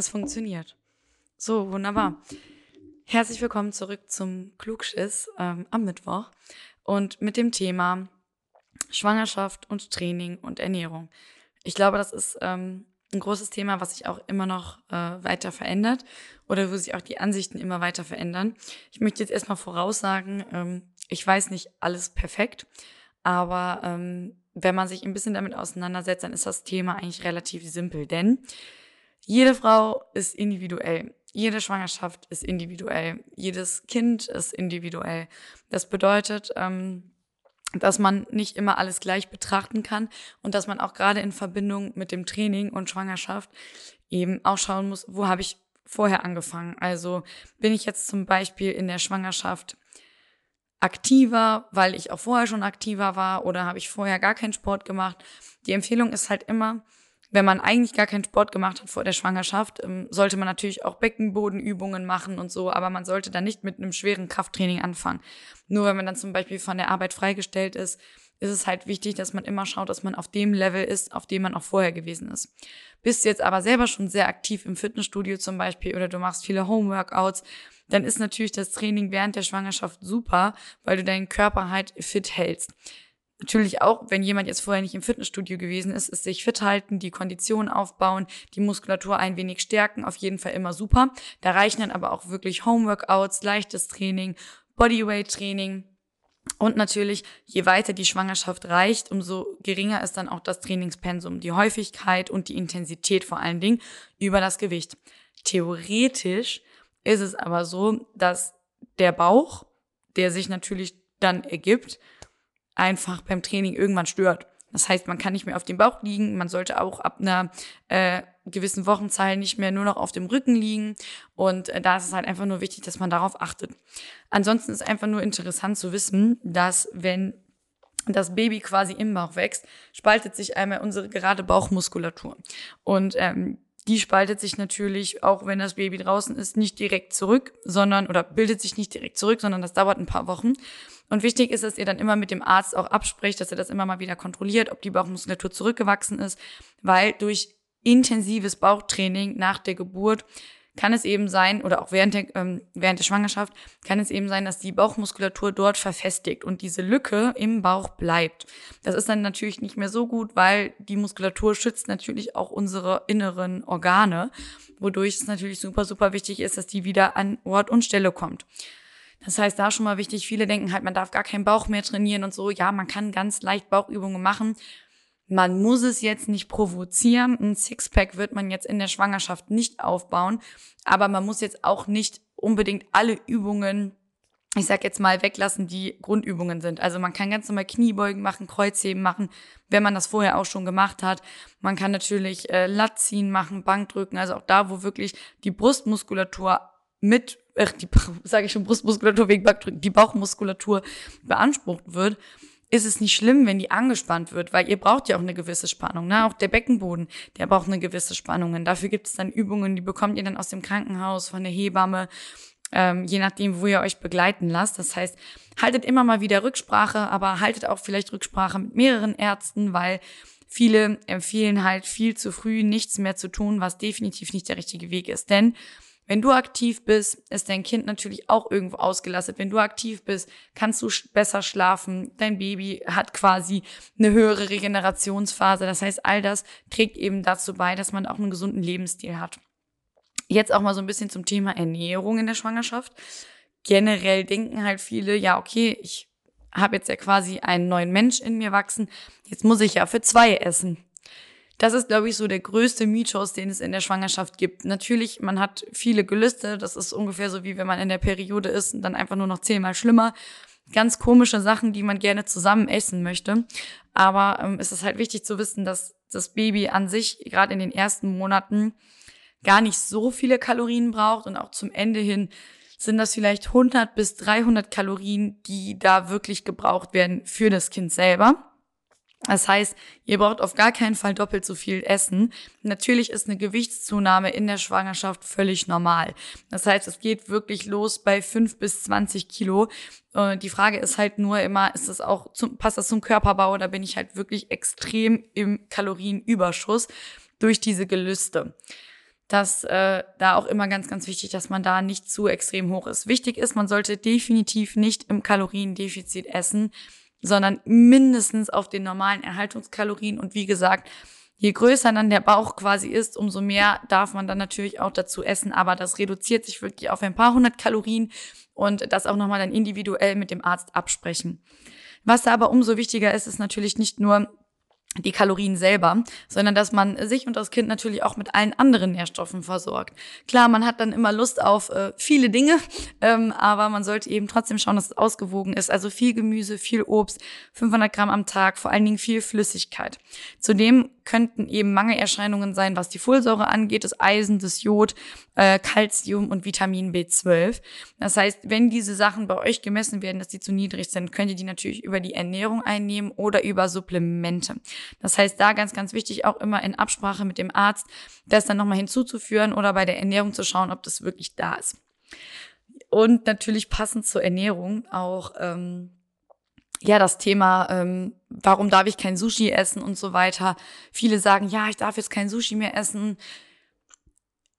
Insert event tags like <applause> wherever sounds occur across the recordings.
Das funktioniert. So, wunderbar. Herzlich willkommen zurück zum Klugschiss ähm, am Mittwoch und mit dem Thema Schwangerschaft und Training und Ernährung. Ich glaube, das ist ähm, ein großes Thema, was sich auch immer noch äh, weiter verändert oder wo sich auch die Ansichten immer weiter verändern. Ich möchte jetzt erstmal voraussagen, ähm, ich weiß nicht alles perfekt, aber ähm, wenn man sich ein bisschen damit auseinandersetzt, dann ist das Thema eigentlich relativ simpel, denn jede Frau ist individuell. Jede Schwangerschaft ist individuell. Jedes Kind ist individuell. Das bedeutet, ähm, dass man nicht immer alles gleich betrachten kann und dass man auch gerade in Verbindung mit dem Training und Schwangerschaft eben auch schauen muss, wo habe ich vorher angefangen. Also bin ich jetzt zum Beispiel in der Schwangerschaft aktiver, weil ich auch vorher schon aktiver war oder habe ich vorher gar keinen Sport gemacht. Die Empfehlung ist halt immer, wenn man eigentlich gar keinen Sport gemacht hat vor der Schwangerschaft, ähm, sollte man natürlich auch Beckenbodenübungen machen und so, aber man sollte dann nicht mit einem schweren Krafttraining anfangen. Nur wenn man dann zum Beispiel von der Arbeit freigestellt ist, ist es halt wichtig, dass man immer schaut, dass man auf dem Level ist, auf dem man auch vorher gewesen ist. Bist du jetzt aber selber schon sehr aktiv im Fitnessstudio zum Beispiel oder du machst viele Homeworkouts, dann ist natürlich das Training während der Schwangerschaft super, weil du deinen Körper halt fit hältst. Natürlich auch, wenn jemand jetzt vorher nicht im Fitnessstudio gewesen ist, ist sich fit halten, die Kondition aufbauen, die Muskulatur ein wenig stärken, auf jeden Fall immer super. Da reichen dann aber auch wirklich Homeworkouts, leichtes Training, Bodyweight-Training. Und natürlich, je weiter die Schwangerschaft reicht, umso geringer ist dann auch das Trainingspensum, die Häufigkeit und die Intensität vor allen Dingen über das Gewicht. Theoretisch ist es aber so, dass der Bauch, der sich natürlich dann ergibt, einfach beim Training irgendwann stört. Das heißt, man kann nicht mehr auf dem Bauch liegen, man sollte auch ab einer äh, gewissen Wochenzahl nicht mehr nur noch auf dem Rücken liegen. Und äh, da ist es halt einfach nur wichtig, dass man darauf achtet. Ansonsten ist einfach nur interessant zu wissen, dass wenn das Baby quasi im Bauch wächst, spaltet sich einmal unsere gerade Bauchmuskulatur. Und ähm, die spaltet sich natürlich, auch wenn das Baby draußen ist, nicht direkt zurück, sondern, oder bildet sich nicht direkt zurück, sondern das dauert ein paar Wochen. Und wichtig ist, dass ihr dann immer mit dem Arzt auch abspricht, dass er das immer mal wieder kontrolliert, ob die Bauchmuskulatur zurückgewachsen ist, weil durch intensives Bauchtraining nach der Geburt kann es eben sein, oder auch während der, ähm, während der Schwangerschaft, kann es eben sein, dass die Bauchmuskulatur dort verfestigt und diese Lücke im Bauch bleibt. Das ist dann natürlich nicht mehr so gut, weil die Muskulatur schützt natürlich auch unsere inneren Organe, wodurch es natürlich super, super wichtig ist, dass die wieder an Ort und Stelle kommt. Das heißt, da schon mal wichtig, viele denken halt, man darf gar keinen Bauch mehr trainieren und so. Ja, man kann ganz leicht Bauchübungen machen. Man muss es jetzt nicht provozieren. Ein Sixpack wird man jetzt in der Schwangerschaft nicht aufbauen. Aber man muss jetzt auch nicht unbedingt alle Übungen ich sag jetzt mal, weglassen, die Grundübungen sind. Also man kann ganz normal Kniebeugen machen, Kreuzheben machen, wenn man das vorher auch schon gemacht hat. Man kann natürlich äh, Latziehen machen, Bankdrücken, also auch da, wo wirklich die Brustmuskulatur mit ach, die, sage ich schon, Brustmuskulatur wegen Backdrücken, die Bauchmuskulatur beansprucht wird, ist es nicht schlimm, wenn die angespannt wird, weil ihr braucht ja auch eine gewisse Spannung. Ne? Auch der Beckenboden, der braucht eine gewisse Spannung. Und dafür gibt es dann Übungen, die bekommt ihr dann aus dem Krankenhaus, von der Hebamme, ähm, je nachdem, wo ihr euch begleiten lasst. Das heißt, haltet immer mal wieder Rücksprache, aber haltet auch vielleicht Rücksprache mit mehreren Ärzten, weil viele empfehlen halt viel zu früh nichts mehr zu tun, was definitiv nicht der richtige Weg ist. Denn wenn du aktiv bist, ist dein Kind natürlich auch irgendwo ausgelastet. Wenn du aktiv bist, kannst du besser schlafen. Dein Baby hat quasi eine höhere Regenerationsphase. Das heißt, all das trägt eben dazu bei, dass man auch einen gesunden Lebensstil hat. Jetzt auch mal so ein bisschen zum Thema Ernährung in der Schwangerschaft. Generell denken halt viele, ja, okay, ich habe jetzt ja quasi einen neuen Mensch in mir wachsen. Jetzt muss ich ja für zwei essen. Das ist, glaube ich, so der größte Mythos, den es in der Schwangerschaft gibt. Natürlich, man hat viele Gelüste. Das ist ungefähr so, wie wenn man in der Periode ist und dann einfach nur noch zehnmal schlimmer. Ganz komische Sachen, die man gerne zusammen essen möchte. Aber ähm, es ist halt wichtig zu wissen, dass das Baby an sich gerade in den ersten Monaten gar nicht so viele Kalorien braucht und auch zum Ende hin sind das vielleicht 100 bis 300 Kalorien, die da wirklich gebraucht werden für das Kind selber. Das heißt, ihr braucht auf gar keinen Fall doppelt so viel essen. Natürlich ist eine Gewichtszunahme in der Schwangerschaft völlig normal. Das heißt, es geht wirklich los bei fünf bis zwanzig Kilo. Die Frage ist halt nur immer, ist das auch zum, passt das zum Körperbau oder bin ich halt wirklich extrem im Kalorienüberschuss durch diese Gelüste? dass äh, da auch immer ganz, ganz wichtig, dass man da nicht zu extrem hoch ist. Wichtig ist, man sollte definitiv nicht im Kaloriendefizit essen, sondern mindestens auf den normalen Erhaltungskalorien. Und wie gesagt, je größer dann der Bauch quasi ist, umso mehr darf man dann natürlich auch dazu essen. Aber das reduziert sich wirklich auf ein paar hundert Kalorien und das auch nochmal dann individuell mit dem Arzt absprechen. Was aber umso wichtiger ist, ist natürlich nicht nur die Kalorien selber, sondern dass man sich und das Kind natürlich auch mit allen anderen Nährstoffen versorgt. Klar, man hat dann immer Lust auf äh, viele Dinge, <laughs> ähm, aber man sollte eben trotzdem schauen, dass es ausgewogen ist. Also viel Gemüse, viel Obst, 500 Gramm am Tag, vor allen Dingen viel Flüssigkeit. Zudem könnten eben Mangelerscheinungen sein, was die Folsäure angeht, das Eisen, das Jod, äh, und Vitamin B12. Das heißt, wenn diese Sachen bei euch gemessen werden, dass die zu niedrig sind, könnt ihr die natürlich über die Ernährung einnehmen oder über Supplemente. Das heißt, da ganz, ganz wichtig, auch immer in Absprache mit dem Arzt, das dann nochmal hinzuzuführen oder bei der Ernährung zu schauen, ob das wirklich da ist. Und natürlich passend zur Ernährung auch ähm, ja das Thema, ähm, warum darf ich kein Sushi essen und so weiter. Viele sagen, ja, ich darf jetzt kein Sushi mehr essen.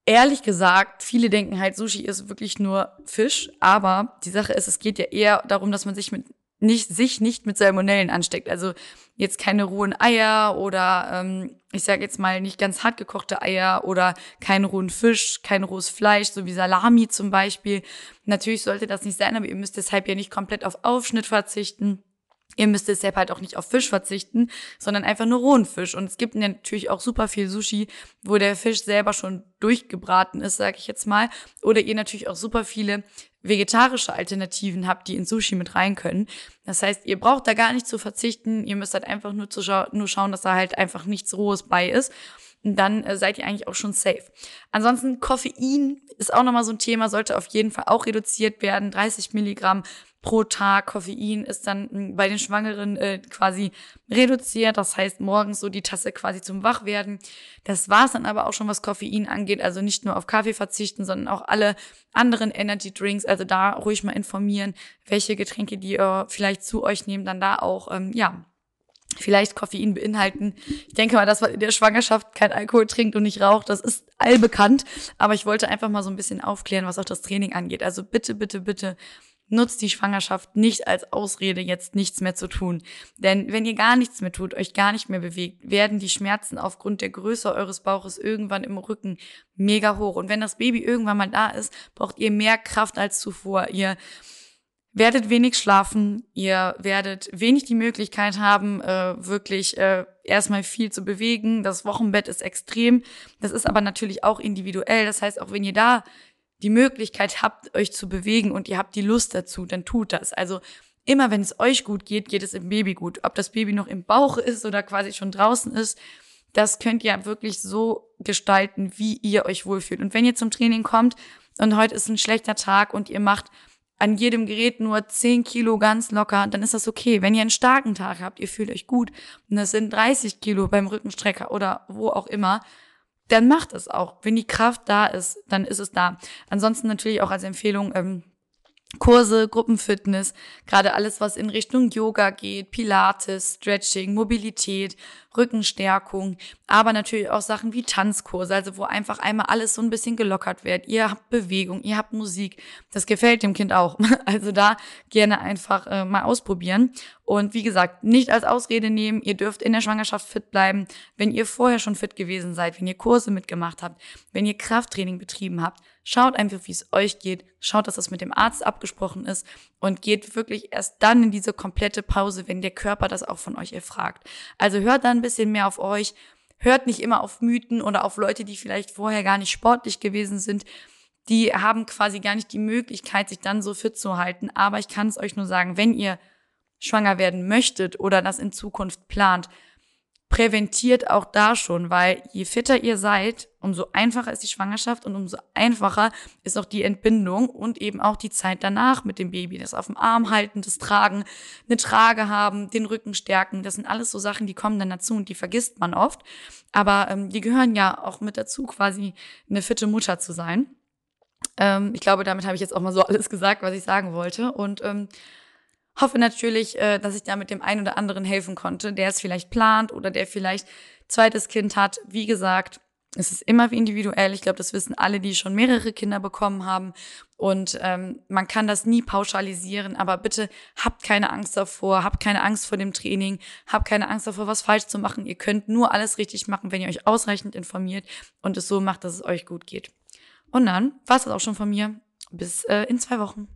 Ehrlich gesagt, viele denken halt, Sushi ist wirklich nur Fisch, aber die Sache ist, es geht ja eher darum, dass man sich mit nicht, sich nicht mit Salmonellen ansteckt. Also jetzt keine rohen Eier oder ähm, ich sage jetzt mal nicht ganz hart gekochte Eier oder keinen rohen Fisch, kein rohes Fleisch, so wie Salami zum Beispiel. Natürlich sollte das nicht sein, aber ihr müsst deshalb ja nicht komplett auf Aufschnitt verzichten. Ihr müsst deshalb halt auch nicht auf Fisch verzichten, sondern einfach nur rohen Fisch. Und es gibt natürlich auch super viel Sushi, wo der Fisch selber schon durchgebraten ist, sage ich jetzt mal. Oder ihr natürlich auch super viele vegetarische Alternativen habt, die in Sushi mit rein können. Das heißt, ihr braucht da gar nicht zu verzichten. Ihr müsst halt einfach nur, zu scha nur schauen, dass da halt einfach nichts Rohes bei ist. Und dann äh, seid ihr eigentlich auch schon safe. Ansonsten Koffein ist auch nochmal so ein Thema, sollte auf jeden Fall auch reduziert werden. 30 Milligramm pro Tag Koffein ist dann hm, bei den Schwangeren äh, quasi reduziert. Das heißt, morgens so die Tasse quasi zum Wachwerden. Das war's dann aber auch schon, was Koffein angeht. Also nicht nur auf Kaffee verzichten, sondern auch alle anderen Energy Drinks. Also da ruhig mal informieren, welche Getränke, die ihr vielleicht zu euch nehmt, dann da auch, ähm, ja, vielleicht Koffein beinhalten. Ich denke mal, dass man in der Schwangerschaft kein Alkohol trinkt und nicht raucht, das ist allbekannt. Aber ich wollte einfach mal so ein bisschen aufklären, was auch das Training angeht. Also bitte, bitte, bitte nutzt die Schwangerschaft nicht als Ausrede, jetzt nichts mehr zu tun. Denn wenn ihr gar nichts mehr tut, euch gar nicht mehr bewegt, werden die Schmerzen aufgrund der Größe eures Bauches irgendwann im Rücken mega hoch. Und wenn das Baby irgendwann mal da ist, braucht ihr mehr Kraft als zuvor. Ihr werdet wenig schlafen, ihr werdet wenig die Möglichkeit haben, äh, wirklich äh, erstmal viel zu bewegen. Das Wochenbett ist extrem. Das ist aber natürlich auch individuell. Das heißt, auch wenn ihr da die Möglichkeit habt, euch zu bewegen und ihr habt die Lust dazu, dann tut das. Also immer wenn es euch gut geht, geht es im Baby gut. Ob das Baby noch im Bauch ist oder quasi schon draußen ist, das könnt ihr wirklich so gestalten, wie ihr euch wohlfühlt. Und wenn ihr zum Training kommt und heute ist ein schlechter Tag und ihr macht an jedem Gerät nur 10 Kilo ganz locker, dann ist das okay. Wenn ihr einen starken Tag habt, ihr fühlt euch gut und das sind 30 Kilo beim Rückenstrecker oder wo auch immer, dann macht es auch. Wenn die Kraft da ist, dann ist es da. Ansonsten natürlich auch als Empfehlung, ähm, Kurse, Gruppenfitness, gerade alles, was in Richtung Yoga geht, Pilates, Stretching, Mobilität, Rückenstärkung, aber natürlich auch Sachen wie Tanzkurse, also wo einfach einmal alles so ein bisschen gelockert wird. Ihr habt Bewegung, ihr habt Musik. Das gefällt dem Kind auch. <laughs> Also da gerne einfach äh, mal ausprobieren. Und wie gesagt, nicht als Ausrede nehmen. Ihr dürft in der Schwangerschaft fit bleiben, wenn ihr vorher schon fit gewesen seid, wenn ihr Kurse mitgemacht habt, wenn ihr Krafttraining betrieben habt. Schaut einfach, wie es euch geht. Schaut, dass das mit dem Arzt abgesprochen ist und geht wirklich erst dann in diese komplette Pause, wenn der Körper das auch von euch erfragt. Also hört dann ein bisschen mehr auf euch. Hört nicht immer auf Mythen oder auf Leute, die vielleicht vorher gar nicht sportlich gewesen sind. Die haben quasi gar nicht die Möglichkeit, sich dann so fit zu halten. Aber ich kann es euch nur sagen, wenn ihr schwanger werden möchtet oder das in Zukunft plant, präventiert auch da schon, weil je fitter ihr seid, umso einfacher ist die Schwangerschaft und umso einfacher ist auch die Entbindung und eben auch die Zeit danach mit dem Baby. Das auf dem Arm halten, das Tragen, eine Trage haben, den Rücken stärken. Das sind alles so Sachen, die kommen dann dazu und die vergisst man oft. Aber ähm, die gehören ja auch mit dazu, quasi eine fitte Mutter zu sein. Ähm, ich glaube, damit habe ich jetzt auch mal so <laughs> alles gesagt, was ich sagen wollte. Und ähm, hoffe natürlich, äh, dass ich da mit dem einen oder anderen helfen konnte, der es vielleicht plant oder der vielleicht zweites Kind hat. Wie gesagt, Es ist immer individuell. Ich glaube, das wissen alle, die schon mehrere Kinder bekommen haben. Und ähm, man kann das nie pauschalisieren. Aber bitte habt keine Angst davor, habt keine Angst vor dem Training, habt keine Angst davor, was falsch zu machen. Ihr könnt nur alles richtig machen, wenn ihr euch ausreichend informiert und es so macht, dass es euch gut geht. Und dann war es das auch schon von mir. Bis äh, in zwei Wochen.